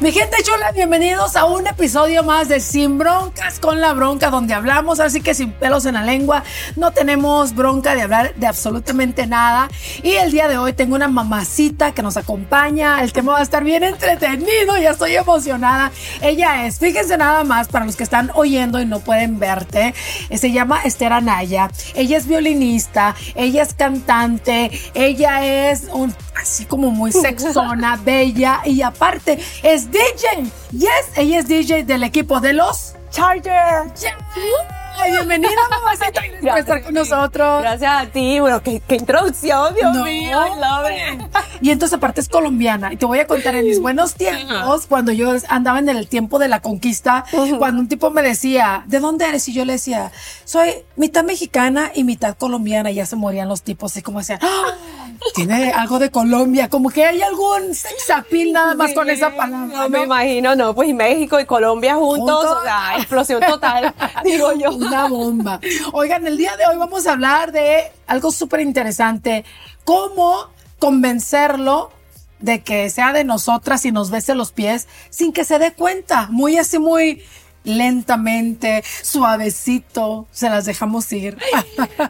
Mi gente chula, bienvenidos a un episodio más de Sin Broncas con la Bronca, donde hablamos así que sin pelos en la lengua, no tenemos bronca de hablar de absolutamente nada. Y el día de hoy tengo una mamacita que nos acompaña, el tema va a estar bien entretenido, ya estoy emocionada. Ella es, fíjense nada más, para los que están oyendo y no pueden verte, se llama Esther Anaya, ella es violinista, ella es cantante, ella es un, así como muy sexona, bella y aparte es DJ. Yes, ella es DJ del equipo de los Chargers. Bienvenida, mamacita, por estar con nosotros. Gracias a ti. Bueno, qué, introducción, Dios mío. Y entonces, aparte, es colombiana. Y te voy a contar en mis buenos tiempos, cuando yo andaba en el tiempo de la conquista, cuando un tipo me decía, ¿de dónde eres? Y yo le decía, soy mitad mexicana y mitad colombiana. Y ya se morían los tipos, así como decían, ¡Ah! tiene algo de Colombia, como que hay algún sexapil nada más con esa palabra. No, me imagino, no, pues México y Colombia juntos, o sea, explosión total, digo yo. Una bomba. Oigan, el día de hoy vamos a hablar de algo súper interesante, cómo convencerlo de que sea de nosotras y nos bese los pies sin que se dé cuenta, muy así, muy lentamente, suavecito, se las dejamos ir.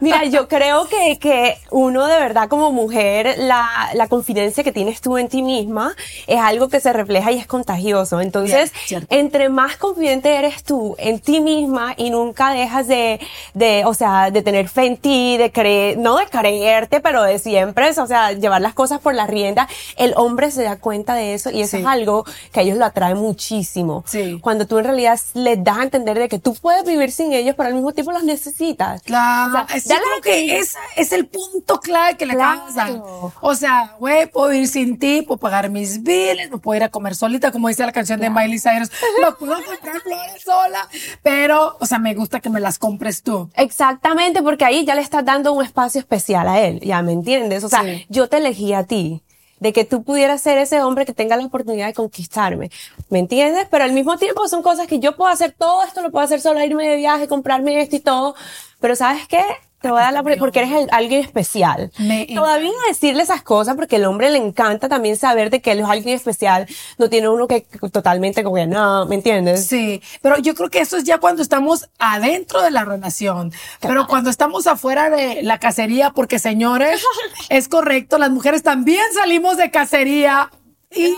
Mira, yo creo que, que uno de verdad como mujer, la, la, confidencia que tienes tú en ti misma es algo que se refleja y es contagioso. Entonces, entre más confidente eres tú en ti misma y nunca dejas de, de, o sea, de tener fe en ti, de creer, no de creerte, pero de siempre, o sea, llevar las cosas por la rienda, el hombre se da cuenta de eso y eso es algo que a ellos lo atrae muchísimo. Sí. Cuando tú en realidad les das a entender de que tú puedes vivir sin ellos, pero al mismo tiempo los necesitas. Claro. O sea, creo que ese es el punto clave que le claro. O sea, güey, puedo vivir sin ti, puedo pagar mis biles, no puedo ir a comer solita, como dice la canción de Miley Cyrus. No puedo comprar flores sola, pero, o sea, me gusta que me las compres tú. Exactamente, porque ahí ya le estás dando un espacio especial a él, ya me entiendes. O sea, yo te elegí a ti de que tú pudieras ser ese hombre que tenga la oportunidad de conquistarme. ¿Me entiendes? Pero al mismo tiempo son cosas que yo puedo hacer todo esto, lo puedo hacer solo, irme de viaje, comprarme esto y todo. Pero ¿sabes qué? Te voy a dar la porque eres alguien especial. Todavía decirle esas cosas porque al hombre le encanta también saber de que él es alguien especial. No tiene uno que totalmente como que no, ¿me entiendes? Sí, pero yo creo que eso es ya cuando estamos adentro de la relación. Pero cuando estamos afuera de la cacería, porque señores, es correcto, las mujeres también salimos de cacería y,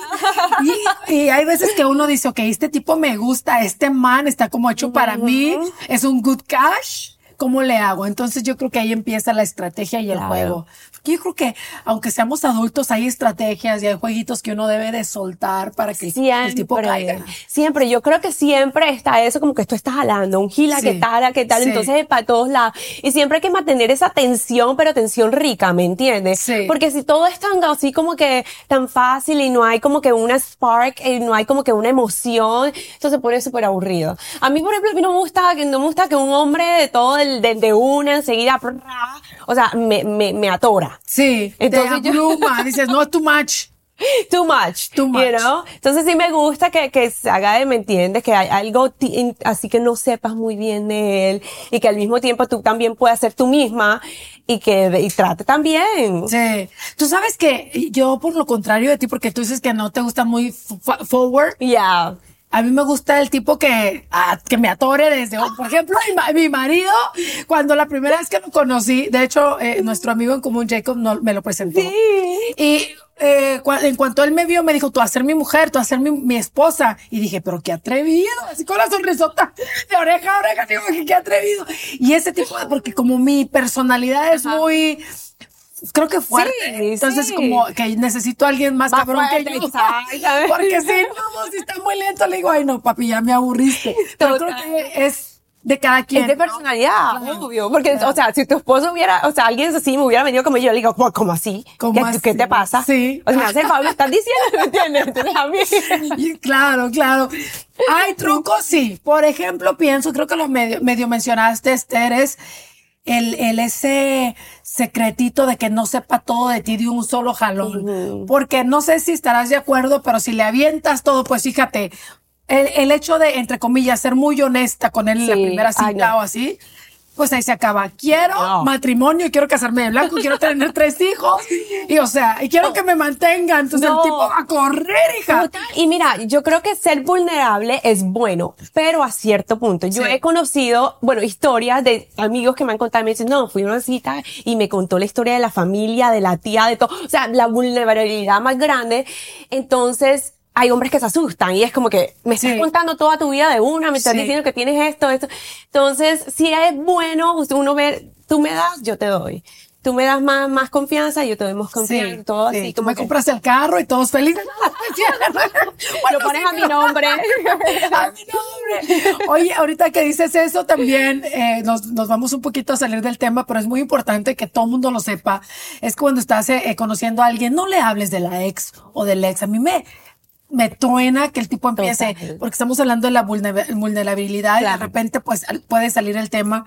y, hay veces que uno dice, ok, este tipo me gusta, este man está como hecho para mí, es un good cash. ¿Cómo le hago? Entonces yo creo que ahí empieza la estrategia y el juego. Yo creo que aunque seamos adultos hay estrategias y hay jueguitos que uno debe de soltar para que el tipo caiga. Siempre, yo creo que siempre está eso como que tú estás jalando, un gila que tal, que tal, entonces para todos lados. Y siempre hay que mantener esa tensión, pero tensión rica, ¿me entiendes? Sí. Porque si todo es tan así como que tan fácil y no hay como que una spark y no hay como que una emoción, entonces se pone súper aburrido. A mí, por ejemplo, a mí no me gusta que no me gusta que un hombre de todo de, una enseguida, o sea, me, me, me atora. Sí, entonces te yo, dices, no, too much. Too much, too much. You know? Entonces sí me gusta que, que se haga de, ¿me entiendes? Que hay algo así que no sepas muy bien de él y que al mismo tiempo tú también puedas ser tú misma y que y trate también. Sí. Tú sabes que yo por lo contrario de ti, porque tú dices que no te gusta muy forward. Yeah. A mí me gusta el tipo que, que me atore desde, por ejemplo, mi, marido, cuando la primera vez que lo conocí, de hecho, eh, nuestro amigo en común, Jacob, no, me lo presentó. Sí. Y eh, en cuanto él me vio, me dijo, tú vas a ser mi mujer, tú vas a ser mi, mi, esposa. Y dije, pero qué atrevido, así con la sonrisota de oreja a oreja, digo, qué atrevido. Y ese tipo, porque como mi personalidad es muy creo que fuerte. Entonces, como que necesito a alguien más, cabrón que yo. Porque si no, si está muy lento, le digo, ay, no, papi, ya me aburriste. Pero creo que es de cada quien. Es de personalidad, obvio. Porque, o sea, si tu esposo hubiera, o sea, alguien así me hubiera venido como yo, le digo, ¿cómo así? ¿Cómo ¿Qué, ¿Qué, te pasa? Sí. O sea, me hace Pablo, estás diciendo, ¿me entiendes? a mí. claro, claro. Hay trucos, sí. Por ejemplo, pienso, creo que lo medio, medio mencionaste, Esther, es el, el ese secretito de que no sepa todo de ti de un solo jalón. Porque no sé si estarás de acuerdo, pero si le avientas todo, pues fíjate, el, el, hecho de, entre comillas, ser muy honesta con él en la primera cita o así, pues ahí se acaba. Quiero matrimonio, quiero casarme de blanco, quiero tener tres hijos. Y o sea, y quiero que me mantengan. Entonces el tipo va a correr, hija. Y mira, yo creo que ser vulnerable es bueno, pero a cierto punto. Yo he conocido, bueno, historias de amigos que me han contado y me dicen, no, fui a una cita y me contó la historia de la familia, de la tía, de todo. O sea, la vulnerabilidad más grande. Entonces, hay hombres que se asustan y es como que me estás contando toda tu vida de una, me estás diciendo que tienes esto, esto. Entonces, si es bueno uno ver, tú me das, yo te doy. Tú me das más, más confianza, yo te doy más confianza, todo así. Como me compras el carro y todos felices. Lo pones a mi nombre. a mi nombre. Oye, ahorita que dices eso también, eh, nos, nos vamos un poquito a salir del tema, pero es muy importante que todo el mundo lo sepa. Es cuando estás eh, conociendo a alguien, no le hables de la ex o del ex. A mí me, me truena que el tipo empiece, porque estamos hablando de la vulnerabilidad y de repente pues puede salir el tema,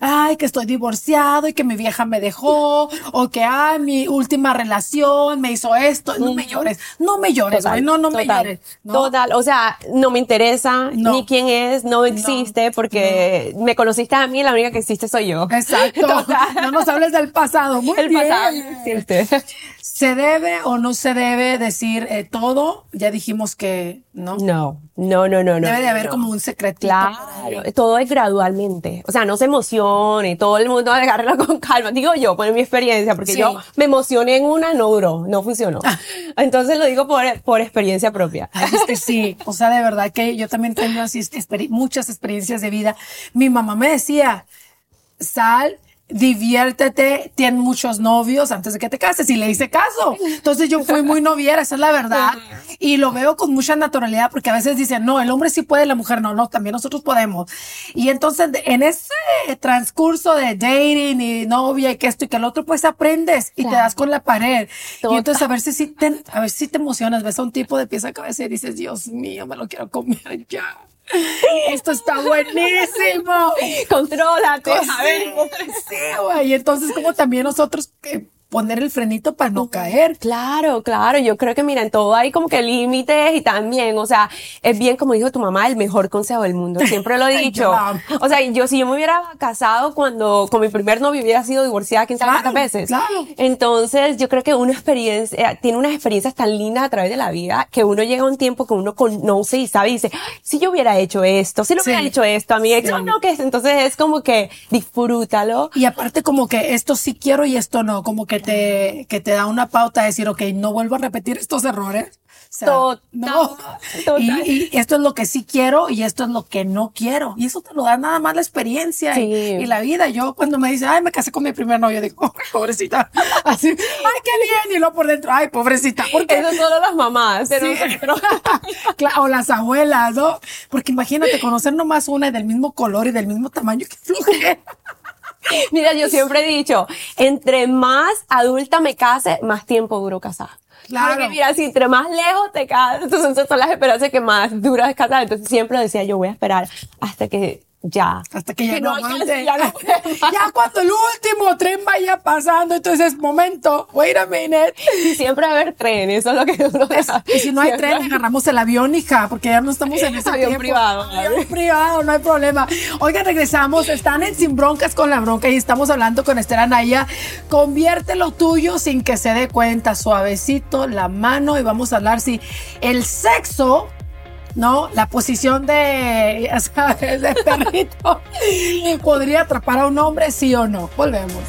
ay, que estoy divorciado y que mi vieja me dejó, o que, ay, mi última relación me hizo esto, no me llores, no me llores, no, no me llores. Total, o sea, no me interesa ni quién es, no existe, porque me conociste a mí, la única que existe soy yo. Exacto. No nos hables del pasado, muy el pasado existe. ¿Se debe o no se debe decir eh, todo? Ya dijimos que no. No, no, no, no. Debe de haber como un secretito. Claro, todo es gradualmente. O sea, no se emocione, todo el mundo agarra con calma. Digo yo, por mi experiencia, porque yo me emocioné en una, no duró, no funcionó. Ah. Entonces lo digo por, por experiencia propia. Este, sí, o sea, de verdad que yo también tengo así muchas experiencias de vida. Mi mamá me decía, sal diviértete, tiene muchos novios antes de que te cases y le hice caso. Entonces yo fui muy noviera, esa es la verdad. Y lo veo con mucha naturalidad porque a veces dicen, no, el hombre sí puede, la mujer no, no, también nosotros podemos. Y entonces en ese transcurso de dating y novia y que esto y que el otro, pues aprendes y te das con la pared. Y entonces a ver si, te, a ver si te emocionas, ves a un tipo de pieza a cabeza y dices, Dios mío, me lo quiero comer ya. Esto está buenísimo. Contrólate. a ver. Sí, Y entonces, como también nosotros eh, poner el frenito para no caer. Claro, claro. Yo creo que, mira, en todo hay como que límites y también, o sea, es bien, como dijo tu mamá, el mejor consejo del mundo. Siempre lo he dicho. o sea, yo si yo me hubiera casado cuando con mi primer novio hubiera sido divorciada 15 claro, veces. Claro. Entonces, yo creo que una experiencia, eh, tiene unas experiencias tan lindas a través de la vida que uno llega a un tiempo que uno conoce y sabe y dice, si yo hubiera hecho esto, si no hubiera hecho esto a mi ex, no, que entonces es como que disfrútalo. Y aparte como que esto sí quiero y esto no, como que te, que te da una pauta de decir, ok, no vuelvo a repetir estos errores. O no. Y, esto es lo que sí quiero y esto es lo que no quiero. Y eso te lo da nada más la experiencia y, la vida. Yo cuando me dice, ay, me casé con mi primer novio, digo, oh, pobrecita. Así, ay, qué bien. Y luego por dentro, ay, pobrecita. Porque eso solo las mamás. o las abuelas, ¿no? Porque imagínate conocer nomás una del mismo color y del mismo tamaño que flujera. Mira, yo siempre he dicho, entre más adulta me case, más tiempo duro casada. Claro. Porque mira, si entre más lejos te casas, entonces son las esperanzas que más duras casar. Entonces siempre decía, yo voy a esperar hasta que ya. Hasta que ya no, aguante. Ya, cuando el último tren vaya pasando, entonces momento, wait a minute. Y siempre va a haber tren, eso es lo que uno Y si no hay tren, agarramos el avión, hija, porque ya no estamos en ese avión privado. Avión privado, no hay problema. Oigan, regresamos, están en Sin Broncas con la Bronca y estamos hablando con Esther Anaya. Convierte lo tuyo sin que se dé cuenta, suavecito, la mano y vamos a hablar si el sexo ¿no? La posición de, sabes, perrito podría atrapar a un hombre, sí o no. Volvemos.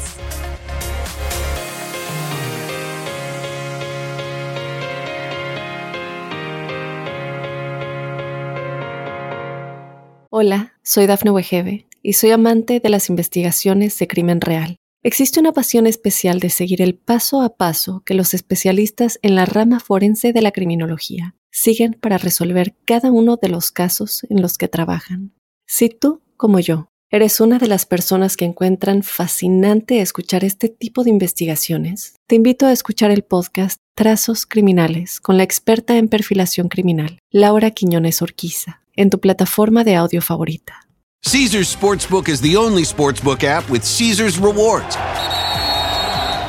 Hola, soy Dafne Wegebe y soy amante de las investigaciones de crimen real Existe una pasión especial de seguir el paso a paso que los especialistas en la rama forense de la criminología siguen para resolver cada uno de los casos en los que trabajan. Si tú, como yo, eres una de las personas que encuentran fascinante escuchar este tipo de investigaciones, te invito a escuchar el podcast Trazos Criminales con la experta en perfilación criminal, Laura Quiñones Orquiza, en tu plataforma de audio favorita. Caesar's Sportsbook is the only sportsbook app with Caesar's rewards.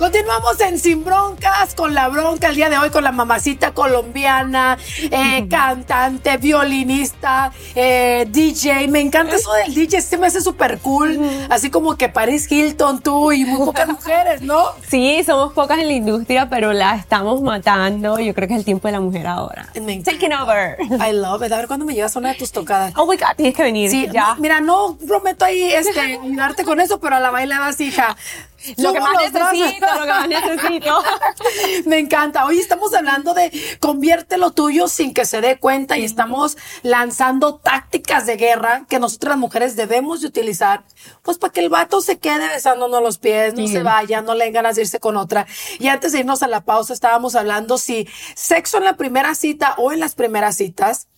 Continuamos en Sin Broncas con la bronca el día de hoy con la mamacita colombiana, eh, cantante, violinista, eh, DJ. Me encanta eso del DJ, se me hace súper cool. Así como que Paris Hilton, tú y muy pocas mujeres, ¿no? Sí, somos pocas en la industria, pero la estamos matando. Yo creo que es el tiempo de la mujer ahora. Me. Taking over. I love it. A ver cuándo me llevas a una de tus tocadas. Oh my God, tienes que venir. Sí, ya. no, mira, no prometo ahí este, ayudarte con eso, pero a la baila vas, hija. Lo que más necesito, lo que más necesito. Me encanta. Hoy estamos hablando de convierte lo tuyo sin que se dé cuenta y estamos lanzando tácticas de guerra que nosotras mujeres debemos de utilizar, pues para que el vato se quede besándonos los pies, no Sí. se vaya, no le den ganas de irse con otra. Y antes de irnos a la pausa estábamos hablando si sexo en la primera cita o en las primeras citas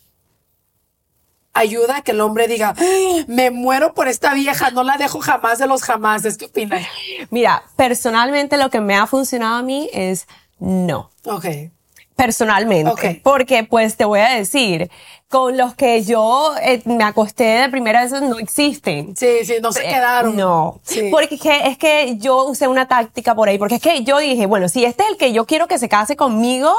ayuda a que el hombre diga, "Ay, me muero por esta vieja, no la dejo jamás de los jamás. ¿Qué opinas? Mira, personalmente lo que me ha funcionado a mí es no. Ok. Personalmente. Ok. Porque, pues, te voy a decir, con los que yo eh, me acosté de primera vez no existen. Sí, sí, no se Eh, quedaron. No, Sí. porque es que, es que yo usé una táctica por ahí, porque es que yo dije, bueno, si este es el que yo quiero que se case conmigo,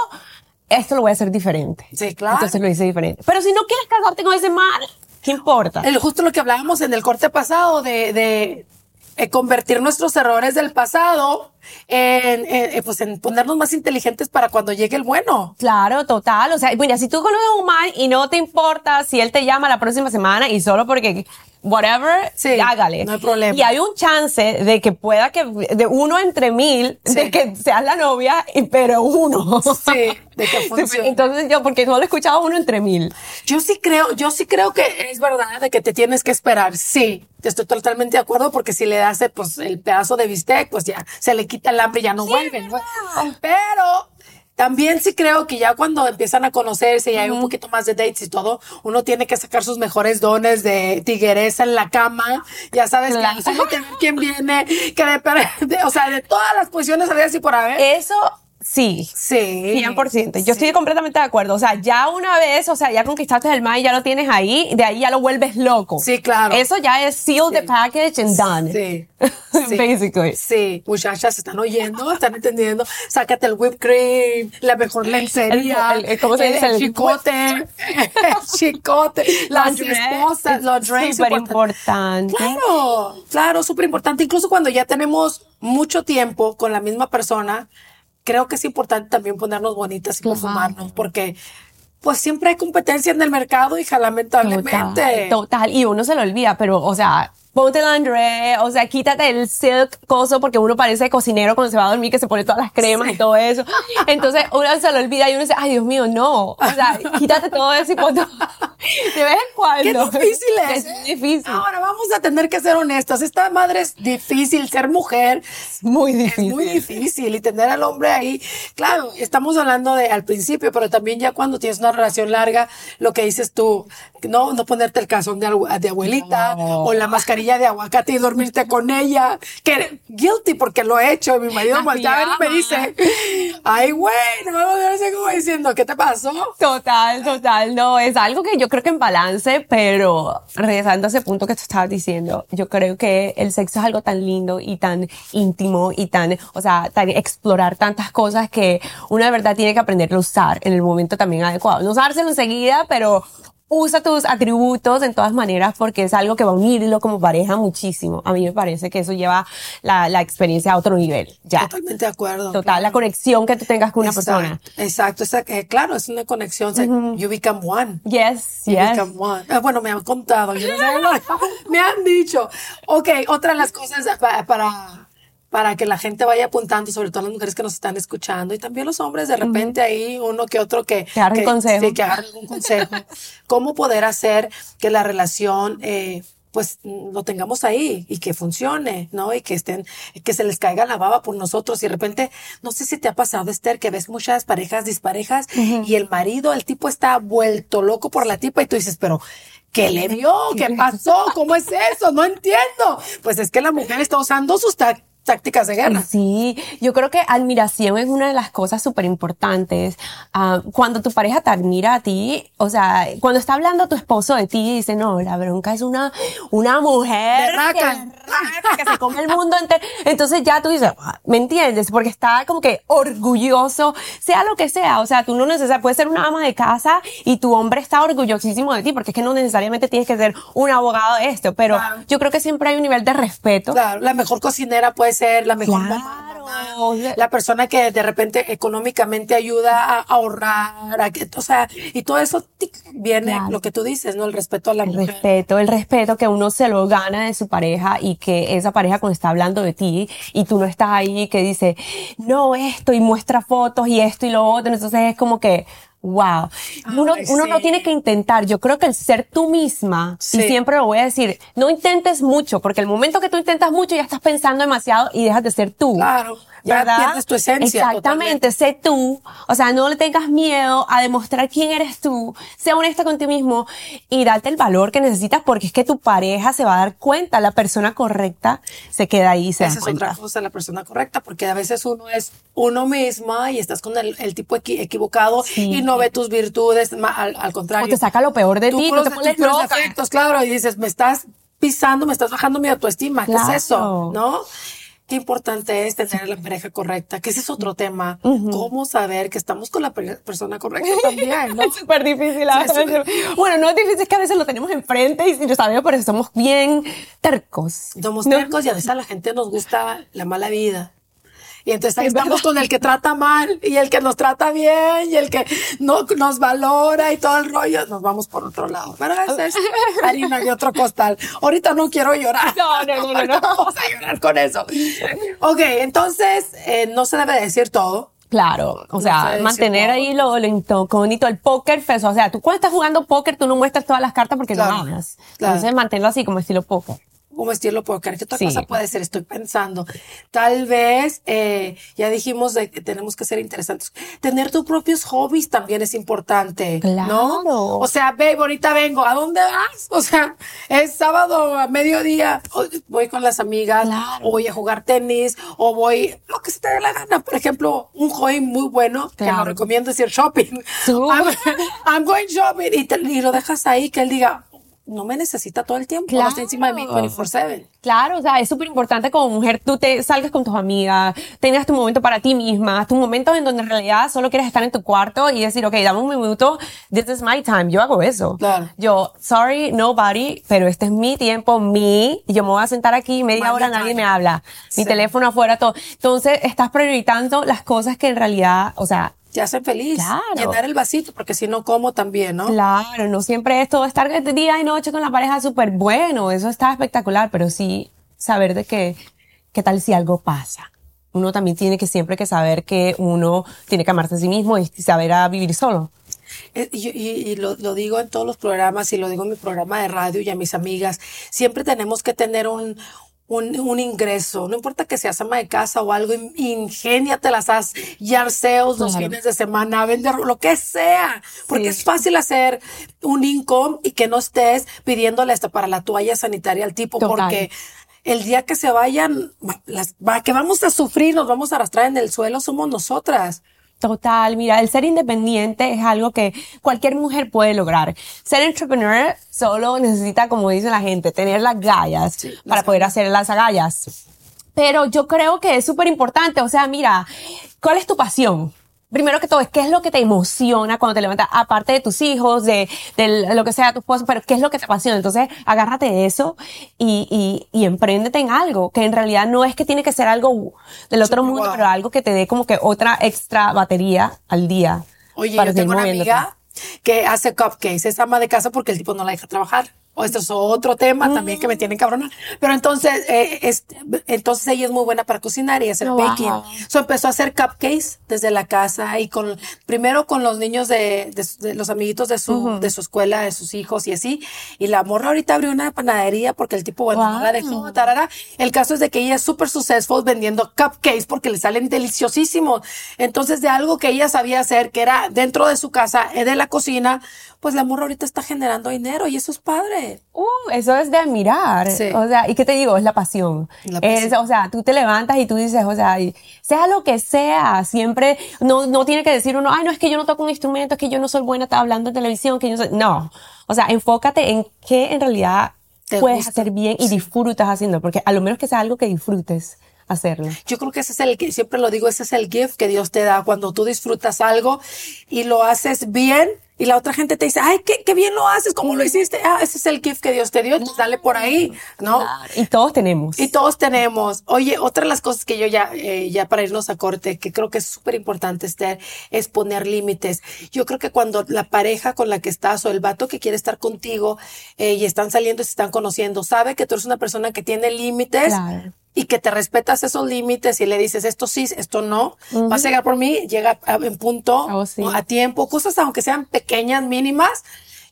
esto lo voy a hacer diferente. Sí, claro. Entonces lo hice diferente. Pero si no quieres casarte con ese man, ¿qué importa? El, justo lo que hablábamos en el corte pasado de, de, eh, convertir nuestros errores del pasado en, en, eh, pues en ponernos más inteligentes para cuando llegue el bueno. Claro, total. O sea, mira, si tú conoces a un man y no te importa si él te llama la próxima semana y solo porque whatever, Sí, hágale. no hay problema. Y hay un chance de que pueda que, de uno entre mil, Sí. de que seas la novia, y- pero uno. Sí, de que funcione. Entonces yo, porque solo he escuchado uno entre mil. Yo sí creo, yo sí creo que es verdad de que te tienes que esperar. Sí, estoy totalmente de acuerdo porque si le das el, pues, el pedazo de bistec, pues ya se le quita el hambre y ya no vuelve. ¿no? Pero también sí creo que ya cuando empiezan a conocerse y hay un poquito más de dates y todo, uno tiene que sacar sus mejores dones de tiguereza en la cama. Ya sabes Claro. que uno que ver quién viene, que de, de- o sea, de todas las posiciones había así por haber. Eso sí. sí. 100%. Yo estoy completamente de acuerdo. O sea, ya una vez, o sea, ya conquistaste el man y ya lo tienes ahí, de ahí ya lo vuelves loco. Sí, claro. Eso ya es seal the package and done. Sí. Sí. Basically. Sí, muchachas, están oyendo, están entendiendo. Sácate el whipped cream, la mejor lencería, El- el- ¿cómo se dice? el chicote, el chicote, las esposas, los drinks. Súper importante. Claro, claro, súper importante. Incluso cuando ya tenemos mucho tiempo con la misma persona, creo que es importante también ponernos bonitas y perfumarnos, porque pues siempre hay competencia en el mercado, hija, lamentablemente. Total, total. Y uno se lo olvida, pero, o sea, ponte el André, o sea, quítate el silk coso porque uno parece cocinero cuando se va a dormir que se pone todas las cremas y todo eso. Entonces uno se lo olvida y uno dice, ay Dios mío, no. O sea, quítate todo eso y ponte. De vez en cuando. Qué difícil es. Es difícil. Ahora vamos a tener que ser honestos. Esta madre es difícil, ser mujer muy es muy difícil y tener al hombre ahí. Claro, estamos hablando de al principio, pero también ya cuando tienes una relación larga, lo que dices tú, no, no ponerte el calzón de, de abuelita o la mascarilla de aguacate y dormirte con ella. Que guilty porque lo he hecho. Y mi marido voltea a ver y me dice, ay, güey, no me así como diciendo, ¿qué te pasó? Total, total, no, es algo que yo creo que en balance, pero regresando a ese punto que tú estabas diciendo, yo creo que el sexo es algo tan lindo y tan íntimo y tan, o sea, tan explorar tantas cosas que uno de verdad tiene que aprender a usar en el momento también adecuado. No usárselo enseguida, pero usa tus atributos en todas maneras porque es algo que va a unirlo como pareja muchísimo. A mí me parece que eso lleva la, la experiencia a otro nivel, ya. Totalmente de acuerdo. Total, la conexión que tú tengas con una Exacto, persona. Exacto, exacto. Eh, claro, es una conexión. o sea, You become one. Yes, You yes. become one. Ah, bueno, me han contado. yo no sé, no, me han dicho. Ok, otra de las cosas pa- para, para que la gente vaya apuntando, sobre todo las mujeres que nos están escuchando y también los hombres, de repente ahí uno que otro que, Que agarre consejo. sí, que agarre algún consejo. ¿Cómo poder hacer que la relación, eh, pues lo tengamos ahí y que funcione, ¿no? Y que estén, que se les caiga la baba por nosotros y de repente, no sé si te ha pasado, Esther, que ves muchas parejas disparejas y el marido, el tipo está vuelto loco por la tipa y tú dices, pero ¿qué le dio? ¿Qué pasó? ¿Cómo es eso? No entiendo. Pues es que la mujer está usando sus tá- tácticas de guerra. Sí, yo creo que admiración es una de las cosas súper importantes. Ah, cuando tu pareja te admira a ti, o sea, cuando está hablando tu esposo de ti y dice, no, la bronca es una, una mujer que, que se come el mundo entero. Entonces ya tú dices, ah, ¿me entiendes? Porque está como que orgulloso, sea lo que sea. O sea, tú no necesitas, puedes ser una ama de casa y tu hombre está orgullosísimo de ti, porque es que no necesariamente tienes que ser un abogado de esto, pero Claro. yo creo que siempre hay un nivel de respeto. Claro, la mejor cocinera puede ser la mejor Claro. mamá, mamá, la persona que de repente económicamente ayuda a ahorrar, a que, o sea, y todo eso tic, viene Claro. lo que tú dices, ¿no? El respeto a la El mujer. respeto, el respeto que uno se lo gana de su pareja y que esa pareja cuando está hablando de ti y tú no estás ahí que dice, no, esto y muestra fotos y esto y lo otro, entonces es como que, wow. Uno, Ay, uno no tiene que intentar, yo creo que el ser tú misma, Sí. y siempre lo voy a decir, no intentes mucho, porque el momento que tú intentas mucho ya estás pensando demasiado y dejas de ser tú. Claro, ya ¿verdad? pierdes tu esencia Exactamente, sé tú. O sea, no le tengas miedo a demostrar quién eres tú. Sé honesta contigo mismo y date el valor que necesitas porque es que tu pareja se va a dar cuenta. La persona correcta se queda ahí se Esa da es cuenta. otra cosa, la persona correcta, porque a veces uno es uno misma y estás con el, el tipo equi- equivocado Sí. y no ve tus virtudes, al, al contrario. O te saca lo peor de Tú ti, puros te pones loca. defectos, claro, y dices, me estás pisando, me estás bajando mi autoestima, ¿qué Claro. es eso? ¿No? Qué importante es tener la pareja correcta, que ese es otro tema. ¿Cómo saber que estamos con la per- persona correcta también, no? Es súper difícil. a es veces. Bueno, no es difícil, es que a veces lo tenemos enfrente y si lo sabemos, pero somos bien tercos. Somos No. tercos y a veces a la gente nos gusta la mala vida. Y entonces ahí estamos con el que trata mal y el que nos trata bien y el que no nos valora y todo el rollo. Nos vamos por otro lado. Pero esa es harina de otro costal. Ahorita no quiero llorar. No, no, no, no, no. Vamos a llorar con eso. Ok, entonces eh, no se debe decir todo. Claro, o No sea, mantener ahí lo, lo incógnito, el póker face, o sea, tú cuando estás jugando póker, tú no muestras todas las cartas porque Claro, no claro. Entonces, manténlo así como estilo póker. Como estilo póker. ¿Qué otra Sí. cosa puede ser? Estoy pensando. Tal vez, eh, ya dijimos de que tenemos que ser interesantes. Tener tus propios hobbies también es importante. ¿No? Claro. O sea, babe, ahorita vengo. ¿A dónde vas? O sea, es sábado a mediodía. Voy con las amigas. Claro. O voy a jugar tenis. O voy, lo que se te dé la gana. Por ejemplo, un hobby muy bueno que Claro. lo recomiendo es ir shopping. I'm, I'm going shopping. Y, te- y lo dejas ahí que él diga, no me necesita todo el tiempo. No está encima de mí Claro. 24-7. Claro, o sea, es súper importante como mujer tú te salgas con tus amigas, tengas tu momento para ti misma, tu momento en donde en realidad solo quieres estar en tu cuarto y decir, ok, dame un minuto, this is my time. Yo hago eso. Claro. Yo, sorry, nobody, pero este es mi tiempo, mi, yo me voy a sentar aquí media hora, time. nadie me habla. Mi Sí. teléfono afuera, todo. Entonces, estás priorizando las cosas que en realidad, o sea, te hacen feliz. Claro. Llenar el vasito, porque si no como también, ¿no? Claro, no siempre es todo estar día y noche con la pareja súper bueno, eso está espectacular, pero sí saber de que, qué tal si algo pasa. Uno también tiene que siempre que saber que uno tiene que amarse a sí mismo y saber a vivir solo. Eh, Y, y- y lo, lo digo en todos los programas y lo digo en mi programa de radio y a mis amigas, siempre tenemos que tener un, un, un ingreso, no importa que seas ama de casa o algo, in- ingéniatelas, haz yard sales los Claro. fines de semana, vender lo que sea, porque es fácil hacer un income y que no estés pidiéndole hasta para la toalla sanitaria al tipo, Total. porque el día que se vayan, las, que vamos a sufrir, nos vamos a arrastrar en el suelo, somos nosotras. Total, mira, el ser independiente es algo que cualquier mujer puede lograr. Ser entrepreneur solo necesita, como dice la gente, tener las gallas para poder hacer las agallas. Pero yo creo que es súper importante, o sea, mira, ¿cuál es tu pasión? Primero que todo, ¿qué es lo que te emociona cuando te levantas? Aparte de tus hijos, de, de lo que sea tu esposo, pero ¿qué es lo que te apasiona? Entonces, agárrate de eso y, y, y empréndete en algo, que en realidad no es que tiene que ser algo del otro mundo, Wow. pero algo que te dé como que otra extra batería al día. Oye, para yo tengo una amiga que hace cupcakes, es ama de casa porque el tipo no la deja trabajar. O esto es otro tema también que me tiene cabrona. Pero entonces, eh, este, entonces ella es muy buena para cocinar y hacer Oh, baking. wow. So empezó a hacer cupcakes desde la casa y con, primero con los niños de, de, de los amiguitos de su, de su escuela, de sus hijos y así. Y la morra ahorita abrió una panadería porque el tipo, bueno, no la dejó, tarara. El caso es de que ella es súper successful vendiendo cupcakes porque le salen deliciosísimos. Entonces, de algo que ella sabía hacer, que era dentro de su casa, eh, de la cocina, pues la morra ahorita está generando dinero y eso es padre. Uh, eso es de admirar. Sí. O sea, ¿y qué te digo? Es la pasión. La Es, pasión. o sea, tú te levantas y tú dices, o sea, sea lo que sea, siempre, no, no tiene que decir uno, ay, no, es que yo no toco un instrumento, es que yo no soy buena hablando en televisión, que yo no soy, no. O sea, enfócate en qué en realidad Te puedes gusta. hacer bien y disfrutas haciendo, porque a lo menos que sea algo que disfrutes hacerlo. Yo creo que ese es el que siempre lo digo, ese es el gift que Dios te da cuando tú disfrutas algo y lo haces bien y la otra gente te dice, ay, qué, qué bien lo haces, ¿cómo lo hiciste? Ah, ese es el gift que Dios te dio, entonces dale por ahí, ¿no? Y todos tenemos. Y todos tenemos. Oye, otra de las cosas que yo ya, eh, ya para irnos a corte, que creo que es súper importante, Esther, es poner límites. Yo creo que cuando la pareja con la que estás o el vato que quiere estar contigo eh, y están saliendo y se están conociendo, sabe que tú eres una persona que tiene límites. Claro. Y que te respetas esos límites y le dices esto sí, esto no, vas a llegar por mí, llega a- en punto, Oh, sí. a tiempo, cosas aunque sean pequeñas, mínimas.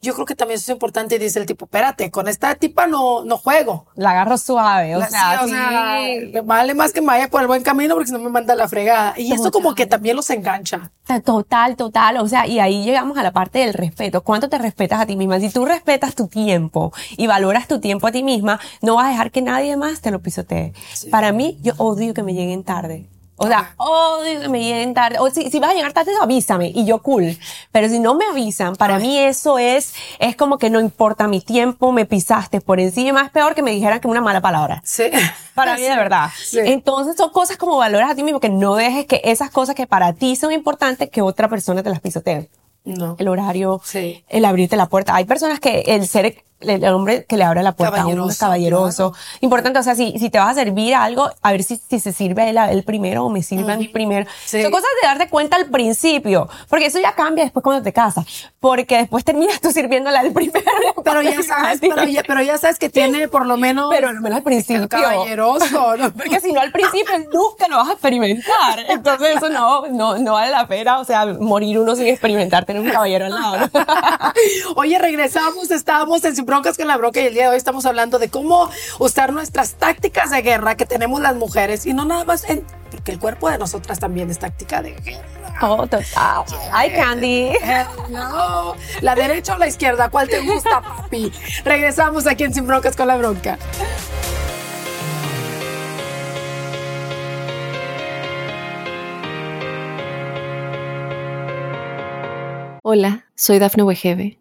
Yo creo que también eso es importante y dice el tipo, espérate, con esta tipa no, no juego. La agarro suave, o La- sea, sí, o sí. sea, le vale más que me vaya por el buen camino porque si no me manda la fregada. Y eso como que también los engancha. Total, total. O sea, y ahí llegamos a la parte del respeto. ¿Cuánto te respetas a ti misma? Si tú respetas tu tiempo y valoras tu tiempo a ti misma, no vas a dejar que nadie más te lo pisotee. Para mí, yo odio que me lleguen tarde. O sea, que me lleguen tarde. O si, si vas a llegar tarde, avísame y yo cool. Pero si no me avisan, para mí eso es, es como que no importa mi tiempo, me pisaste por encima. Es peor que me dijeran que una mala palabra. Sí. Para mí, de verdad. Sí. Entonces, son cosas como valores a ti mismo, que no dejes que esas cosas que para ti son importantes, que otra persona te las pisotee. No. El horario, Sí. el abrirte la puerta. Hay personas que el ser, el hombre que le abre la puerta a uno es Caballeroso, caballeroso. Importante, o sea, si, si te vas a servir algo, a ver si, si se sirve él, él primero o me sirve a mí primero. Sí. Son cosas de darte cuenta al principio, porque eso ya cambia después cuando te casas, porque después terminas tú sirviéndole al primero. Pero ya sabes, pero ya, pero ya sabes que tiene por lo menos Pero al menos al principio. caballeroso, ¿no? Porque si no al principio nunca lo vas a experimentar. Entonces eso no, no, no vale la pena. O sea, morir uno sin experimentar, tener un caballero al lado. Oye, regresamos, estábamos en Sin Broncas con la Bronca y el día de hoy estamos hablando de cómo usar nuestras tácticas de guerra que tenemos las mujeres y no nada más en, porque el cuerpo de nosotras también es táctica de guerra. Oh, total. Ay, Candy. Hell no. La derecha o la izquierda, ¿cuál te gusta, papi? Regresamos aquí en Sin Broncas con la Bronca. Hola, soy Dafne Wegebe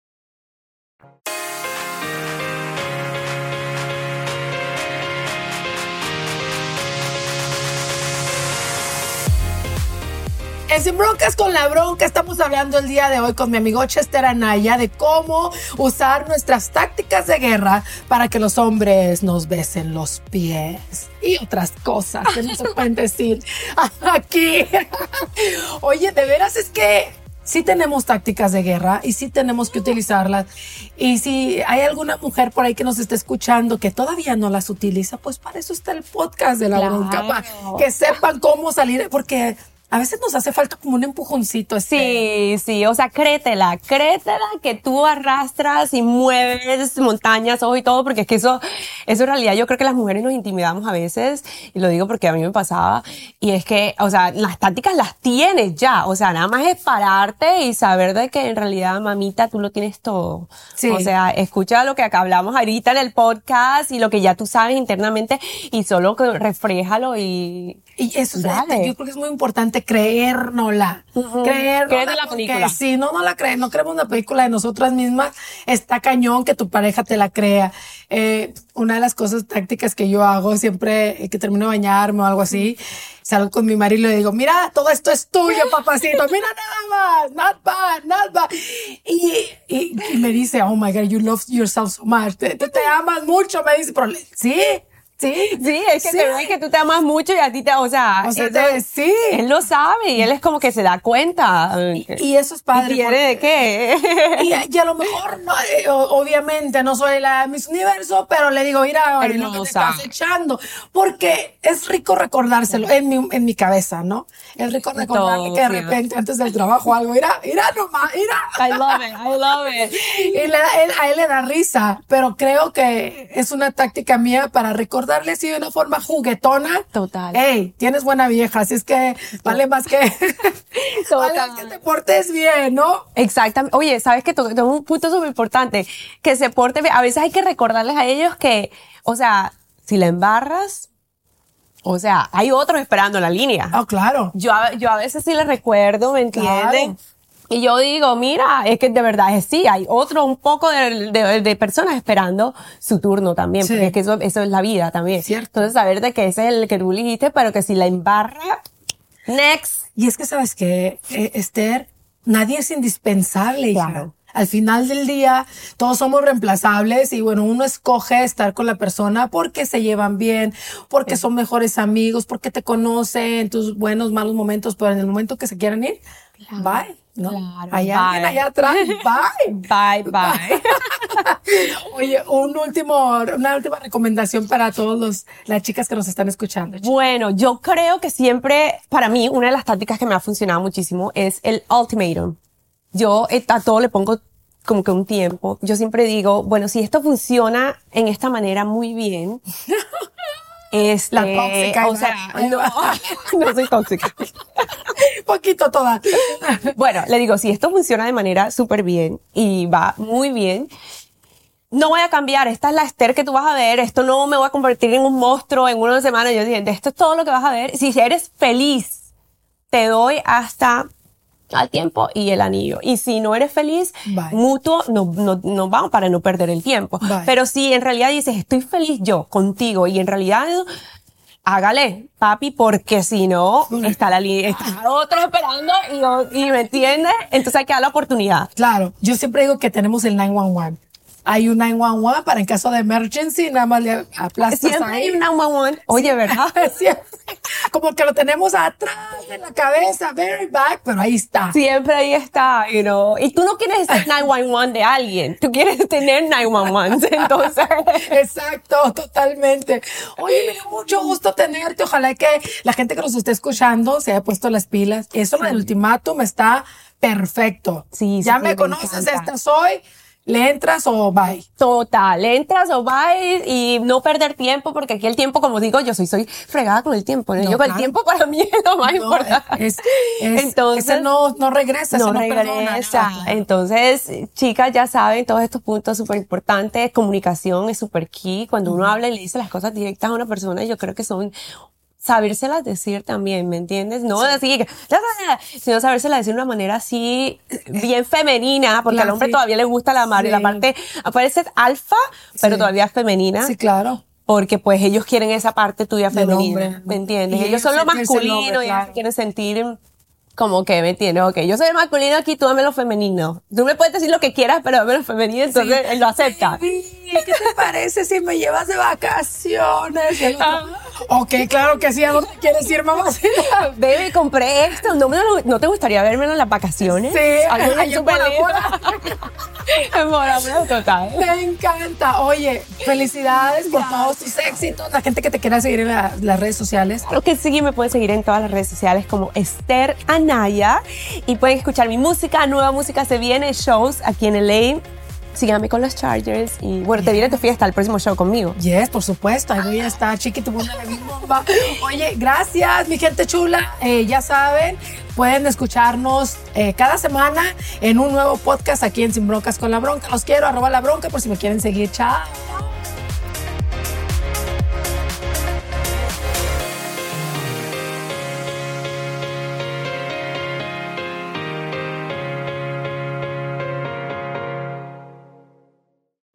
En Sin Broncas con la Bronca estamos hablando el día de hoy con mi amigo Chester Anaya de cómo usar nuestras tácticas de guerra para que los hombres nos besen los pies y otras cosas que no se pueden decir aquí. Oye, de veras es que sí tenemos tácticas de guerra y sí tenemos que utilizarlas. Y si hay alguna mujer por ahí que nos esté escuchando que todavía no las utiliza, pues para eso está el podcast de la Claro. bronca, para que sepan cómo salir, porque a veces nos hace falta como un empujoncito. este. Sí, sí, o sea, créetela, créetela que tú arrastras y mueves montañas, ojo y todo, porque es que eso, eso en realidad yo creo que las mujeres nos intimidamos a veces, y lo digo porque a mí me pasaba, y es que, o sea, las tácticas las tienes ya, o sea, nada más es pararte y saber de que en realidad, mamita, tú lo tienes todo. Sí. O sea, escucha lo que acá hablamos ahorita en el podcast y lo que ya tú sabes internamente y solo que refréjalo y... Y eso es, Dale. yo creo que es muy importante creérnosla. Creérnosla. Créete la película. Si no, no la crees, no creemos una película de nosotras mismas, está cañón que tu pareja te la crea. Eh, una de las cosas tácticas que yo hago siempre eh, que termino de bañarme o algo así, salgo con mi marido y le digo, mira, todo esto es tuyo, papacito, mira nada más, not bad, not bad. Y, y, y me dice, oh my God, you love yourself so much, te, te, te amas mucho, me dice, pero sí, sí. Sí, es que sí. te ven que tú te amas mucho y a ti te, o sea, O sea, te- sí. él lo sabe y él es como que se da cuenta. Y eso es padre. ¿Y quiere de qué? Y, y a lo mejor, no, eh, obviamente, no soy la Miss Universo, pero le digo, mira, oye, lo que te estás echando. Porque es rico recordárselo en mi, en mi cabeza, ¿no? Es rico recordarle Todo, que de repente, antes del trabajo, algo, mira, mira nomás, mira. I love it, I love it. Y le él- a él le da risa, pero creo que es una táctica mía para recordarle así de una forma juguetona. Total. Hey, tienes buena vieja, así es que vale más que, vale más que te portes bien, ¿no? Exactamente. Oye, sabes que tengo un punto súper importante, que se porte bien. A veces hay que recordarles a ellos que, o sea, si la embarras, o sea, hay otros esperando la línea. Ah, claro. Yo, a- yo a veces sí les recuerdo, ¿me entienden? Claro. Y yo digo, mira, es que de verdad es sí, hay otro, un poco de, de- de personas esperando su turno también, Sí. porque es que eso, eso es la vida también. Cierto. Entonces, saber de que ese es el que tú elegiste, pero que si la embarra, next. Y es que, ¿sabes qué, Eh, Esther? Nadie es indispensable, hija. Claro. Al final del día, todos somos reemplazables y bueno, uno escoge estar con la persona porque se llevan bien, porque son mejores amigos, porque te conocen en tus buenos, malos momentos, pero en el momento que se quieran ir, bye. ¿No? Claro, Hay alguien bye. allá atrás, bye. Bye, bye. Oye, un último, una última recomendación para todos los, las chicas que nos están escuchando. Bueno, yo creo que siempre, para mí, una de las tácticas que me ha funcionado muchísimo es el ultimatum. Yo eh, a todo le pongo como que un tiempo. Yo siempre digo, bueno, si esto funciona en esta manera muy bien, este, La tóxica, o sea, no, no soy tóxica. Poquito toda. Bueno, le digo, si esto funciona de manera súper bien y va muy bien, no voy a cambiar, esta es la Esther que tú vas a ver, esto no me voy a convertir en un monstruo en una semana. Yo dije, esto es todo lo que vas a ver. Si eres feliz, te doy hasta al tiempo y el anillo. Y si no eres feliz, Bye. mutuo, no, no, no vamos para no perder el tiempo. Bye. Pero si en realidad dices, estoy feliz yo contigo y en realidad hágale, papi, porque si no, está la está otro esperando y, y me entiendes, entonces hay que dar la oportunidad. Claro, yo siempre digo que tenemos el 911. Hay un 911 para en caso de emergency, nada más le aplastas Siempre ahí. hay un 911. Oye, ¿verdad? Siempre. Como que lo tenemos atrás de la cabeza, very back, pero ahí está. Siempre ahí está, you know. Y tú no quieres ser 911 de alguien, tú quieres tener 911. Entonces, Exacto, totalmente. Oye, me dio mucho gusto tenerte. Ojalá que la gente que nos esté escuchando se haya puesto las pilas. Eso del ultimátum está perfecto. Sí, Ya sí, me me conoces, esta soy. ¿Le entras o bye? total, entras o vas y no perder tiempo, porque aquí el tiempo, como digo, yo soy, soy fregada con el tiempo. ¿no? No, yo con claro. el tiempo para mí es lo más No, importante. es, es- Entonces, ese no, no regresa, no perdona, regresa. nada. Entonces, chicas, ya saben todos estos puntos súper importantes. Comunicación es súper key. Cuando uno habla y le dice las cosas directas a una persona, yo creo que son sabérselas decir también, ¿me entiendes? No que, sino sabérselas decir de una manera así bien femenina, porque Claro, al hombre sí. todavía le gusta la, mar- Sí. la parte, ser alfa, pero Sí. todavía es femenina. Sí, claro. Porque pues ellos quieren esa parte tuya femenina. ¿me entiendes? Y ellos son lo masculino y ellos claro. quieren sentir como que, ¿me entiendes? Ok, yo soy el masculino aquí, tú dame lo femenino. Tú me puedes decir lo que quieras, pero dame lo femenino, entonces él lo acepta. Baby, ¿Qué te parece si me llevas de vacaciones? Y el otro, Ah. Ok, claro que sí. ¿A dónde quieres ir, mamá? Baby, compré esto. ¿No, me lo- ¿No te gustaría verme en las vacaciones? Sí, Algo en súper Bora lindo. Bora. En Bora Bora, total. Me encanta. Oye, felicidades por todos tus éxitos. La gente que te quiera seguir en la- las redes sociales. Lo que sí me pueden seguir en todas las redes sociales como Esther Anaya y pueden escuchar mi música, nueva música se viene, shows aquí en LA. Síganme con los Chargers y bueno, te viene tu fiesta el próximo show conmigo. Yes, por supuesto. Ahí voy a estar, chiqui, tu mi bomba. Oye, gracias, mi gente chula. Eh, ya saben, pueden escucharnos eh, cada semana en un nuevo podcast aquí en Sin Broncas con la Bronca. Los quiero, arroba la bronca por si me quieren seguir. Chao.